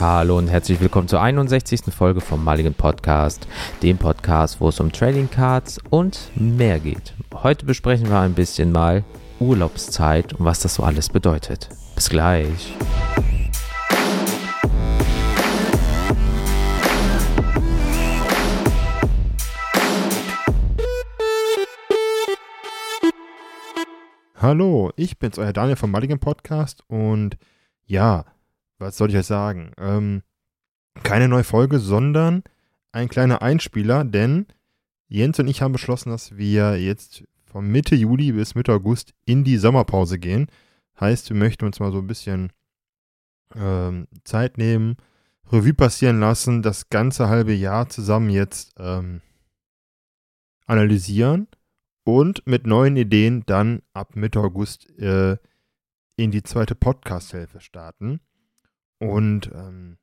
Hallo und herzlich willkommen zur 61. Folge vom Mulligan Podcast, dem Podcast, wo es um Trading Cards und mehr geht. Heute besprechen wir ein bisschen mal Urlaubszeit und was das so alles bedeutet. Bis gleich. Hallo, ich bin's, euer Daniel vom Mulligan Podcast und ja, was soll ich euch sagen? Ähm, keine neue Folge, sondern ein kleiner Einspieler, denn Jens und ich haben beschlossen, dass wir jetzt von Mitte Juli bis Mitte August in die Sommerpause gehen. Heißt, wir möchten uns mal so ein bisschen ähm, Zeit nehmen, Revue passieren lassen, das ganze halbe Jahr zusammen jetzt ähm, analysieren und mit neuen Ideen dann ab Mitte August äh, in die zweite Podcast-Hilfe starten. Und ähm,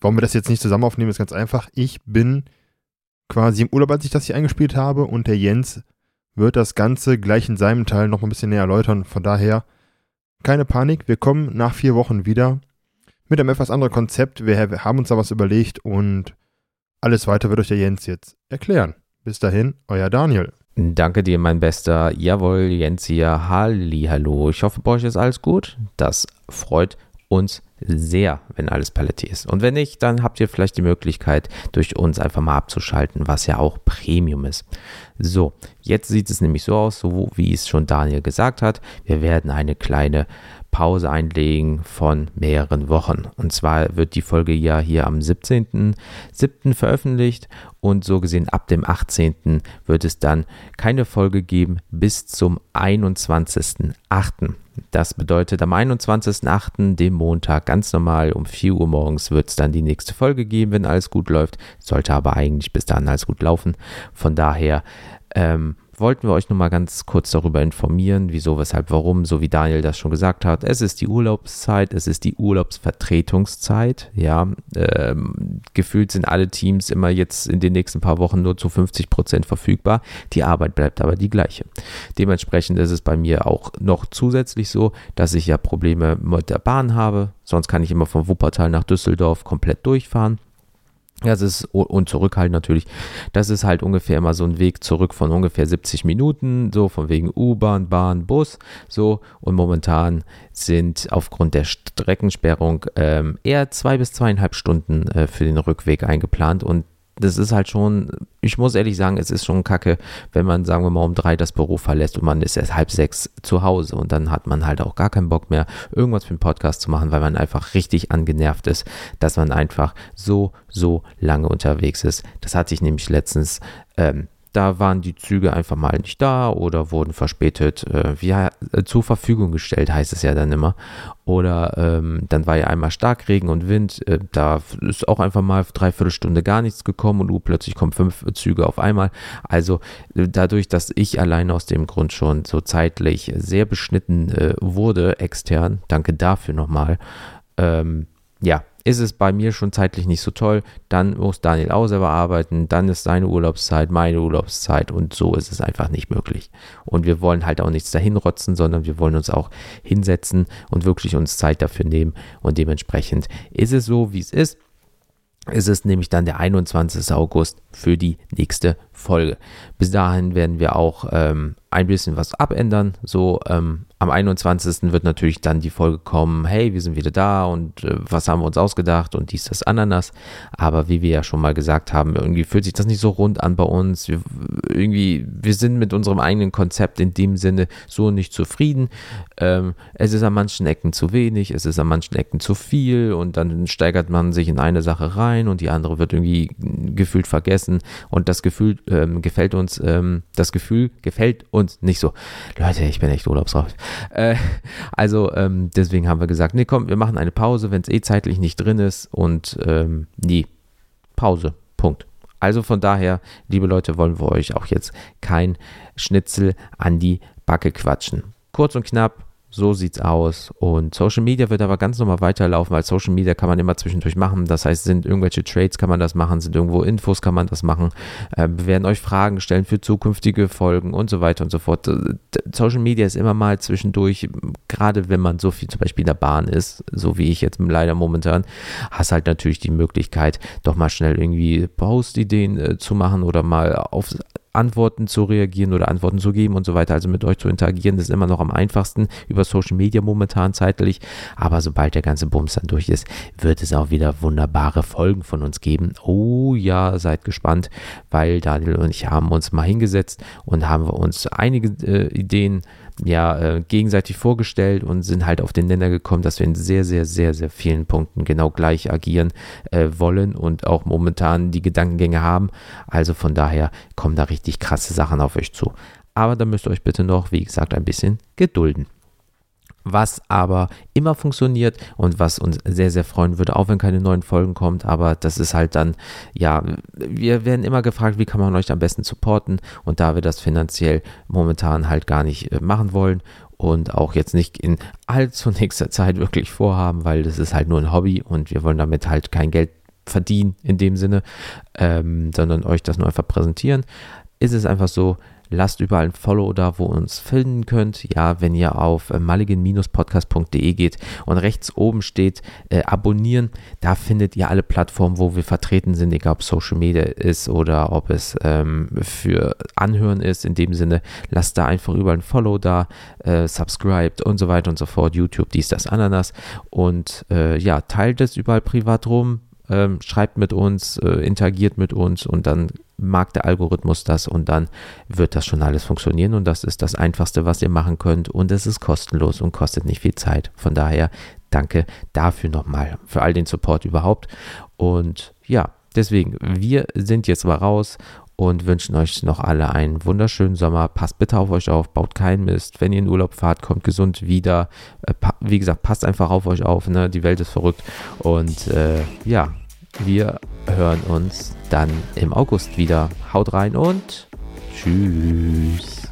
warum wir das jetzt nicht zusammen aufnehmen, ist ganz einfach. Ich bin quasi im Urlaub, als ich das hier eingespielt habe und der Jens wird das Ganze gleich in seinem Teil noch ein bisschen näher erläutern. Von daher keine Panik, wir kommen nach vier Wochen wieder mit einem etwas anderen Konzept. Wir haben uns da was überlegt und alles weiter wird euch der Jens jetzt erklären. Bis dahin, euer Daniel. Danke dir, mein Bester. Jawohl, Jens hier. Halli, hallo. Ich hoffe, bei euch ist alles gut. Das freut uns sehr, wenn alles Paletti ist. Und wenn nicht, dann habt ihr vielleicht die Möglichkeit, durch uns einfach mal abzuschalten, was ja auch Premium ist. So, jetzt sieht es nämlich so aus, so wie es schon Daniel gesagt hat. Wir werden eine kleine Pause einlegen von mehreren Wochen. Und zwar wird die Folge ja hier am 17.07. veröffentlicht und so gesehen ab dem 18. wird es dann keine Folge geben bis zum 21.08. Das bedeutet, am 21.08., dem Montag, ganz normal um 4 Uhr morgens wird es dann die nächste Folge geben, wenn alles gut läuft. Sollte aber eigentlich bis dahin alles gut laufen. Von daher ähm, wollten wir euch nur mal ganz kurz darüber informieren, wieso, weshalb, warum, so wie Daniel das schon gesagt hat. Es ist die Urlaubszeit, es ist die Urlaubsvertretungszeit. Ja, ähm, gefühlt sind alle Teams immer jetzt in den nächsten paar Wochen nur zu 50 Prozent verfügbar. Die Arbeit bleibt aber die gleiche. Dementsprechend ist es bei mir auch noch zusätzlich so, dass ich ja Probleme mit der Bahn habe. Sonst kann ich immer von Wuppertal nach Düsseldorf komplett durchfahren. Das ist, und zurück halt natürlich, das ist halt ungefähr immer so ein Weg zurück von ungefähr 70 Minuten, so von wegen U-Bahn, Bahn, Bus, so. Und momentan sind aufgrund der Streckensperrung ähm, eher zwei bis zweieinhalb Stunden äh, für den Rückweg eingeplant. Und das ist halt schon, ich muss ehrlich sagen, es ist schon kacke, wenn man, sagen wir mal, um drei das Büro verlässt und man ist erst halb sechs zu Hause und dann hat man halt auch gar keinen Bock mehr, irgendwas für einen Podcast zu machen, weil man einfach richtig angenervt ist, dass man einfach so, so lange unterwegs ist. Das hatte ich nämlich letztens ähm, da waren die Züge einfach mal nicht da oder wurden verspätet äh, wie, äh, zur Verfügung gestellt, heißt es ja dann immer. Oder ähm, dann war ja einmal Starkregen und Wind, äh, da ist auch einfach mal dreiviertel Stunde gar nichts gekommen und uh, plötzlich kommen fünf Züge auf einmal. Also äh, dadurch, dass ich allein aus dem Grund schon so zeitlich sehr beschnitten äh, wurde, extern, danke dafür nochmal, ähm, ja, ist es bei mir schon zeitlich nicht so toll, dann muss Daniel auch selber arbeiten, dann ist seine Urlaubszeit, meine Urlaubszeit und so ist es einfach nicht möglich. Und wir wollen halt auch nichts dahin rotzen, sondern wir wollen uns auch hinsetzen und wirklich uns Zeit dafür nehmen und dementsprechend ist es so, wie es ist. Es ist nämlich dann der 21. August für die nächste Folge. Bis dahin werden wir auch ähm, ein bisschen was abändern. So ähm, am 21. wird natürlich dann die Folge kommen, hey, wir sind wieder da und äh, was haben wir uns ausgedacht und dies, das, Ananas. Aber wie wir ja schon mal gesagt haben, irgendwie fühlt sich das nicht so rund an bei uns. Wir, irgendwie, wir sind mit unserem eigenen Konzept in dem Sinne so nicht zufrieden. Ähm, es ist an manchen Ecken zu wenig, es ist an manchen Ecken zu viel und dann steigert man sich in eine Sache rein und die andere wird irgendwie gefühlt vergessen und das Gefühl ähm, gefällt uns, ähm, das Gefühl gefällt uns nicht so. Leute, ich bin echt urlaubsraus. Äh, also ähm, deswegen haben wir gesagt, nee, komm, wir machen eine Pause, wenn es eh zeitlich nicht drin ist und ähm, nee, Pause, Punkt. Also von daher, liebe Leute, wollen wir euch auch jetzt kein Schnitzel an die Backe quatschen. Kurz und knapp, So sieht's aus. Und Social Media wird aber ganz normal weiterlaufen, weil Social Media kann man immer zwischendurch machen. Das heißt, sind irgendwelche Trades, kann man das machen, sind irgendwo Infos, kann man das machen. Äh, wir werden euch Fragen stellen für zukünftige Folgen und so weiter und so fort. Social Media ist immer mal zwischendurch, gerade wenn man so viel zum Beispiel in der Bahn ist, so wie ich jetzt leider momentan, hast halt natürlich die Möglichkeit, doch mal schnell irgendwie Post-Ideen äh, zu machen oder mal auf Antworten zu reagieren oder Antworten zu geben und so weiter. Also mit euch zu interagieren, das ist immer noch am einfachsten über Social Media momentan zeitlich. Aber sobald der ganze Bums dann durch ist, wird es auch wieder wunderbare Folgen von uns geben. Oh ja, seid gespannt, weil Daniel und ich haben uns mal hingesetzt und haben wir uns einige äh, Ideen ja äh, gegenseitig vorgestellt und sind halt auf den Nenner gekommen, dass wir in sehr, sehr, sehr, sehr vielen Punkten genau gleich agieren äh, wollen und auch momentan die Gedankengänge haben. Also von daher kommen da richtig krasse Sachen auf euch zu. Aber da müsst ihr euch bitte noch, wie gesagt, ein bisschen gedulden was aber immer funktioniert und was uns sehr, sehr freuen würde, auch wenn keine neuen Folgen kommt. Aber das ist halt dann, ja, wir werden immer gefragt, wie kann man euch am besten supporten und da wir das finanziell momentan halt gar nicht äh, machen wollen und auch jetzt nicht in allzu nächster Zeit wirklich vorhaben, weil das ist halt nur ein Hobby und wir wollen damit halt kein Geld verdienen in dem Sinne, ähm, sondern euch das nur einfach präsentieren, ist es einfach so, Lasst überall ein Follow da, wo ihr uns finden könnt. Ja, wenn ihr auf äh, mulligan-podcast.de geht und rechts oben steht äh, abonnieren, da findet ihr alle Plattformen, wo wir vertreten sind, egal ob Social Media ist oder ob es ähm, für Anhören ist. In dem Sinne, lasst da einfach überall ein Follow da, äh, subscribed und so weiter und so fort. YouTube, dies, das, Ananas. Und äh, ja, teilt es überall privat rum. Ähm, schreibt mit uns, äh, interagiert mit uns und dann mag der Algorithmus das und dann wird das schon alles funktionieren und das ist das Einfachste, was ihr machen könnt und es ist kostenlos und kostet nicht viel Zeit. Von daher danke dafür nochmal für all den Support überhaupt und ja, deswegen, wir sind jetzt mal raus und wünschen euch noch alle einen wunderschönen Sommer. Passt bitte auf euch auf, baut keinen Mist. Wenn ihr in Urlaub fahrt, kommt gesund wieder. Äh, wie gesagt, passt einfach auf euch auf. Ne? Die Welt ist verrückt. Und äh, ja, wir hören uns dann im August wieder. Haut rein und tschüss.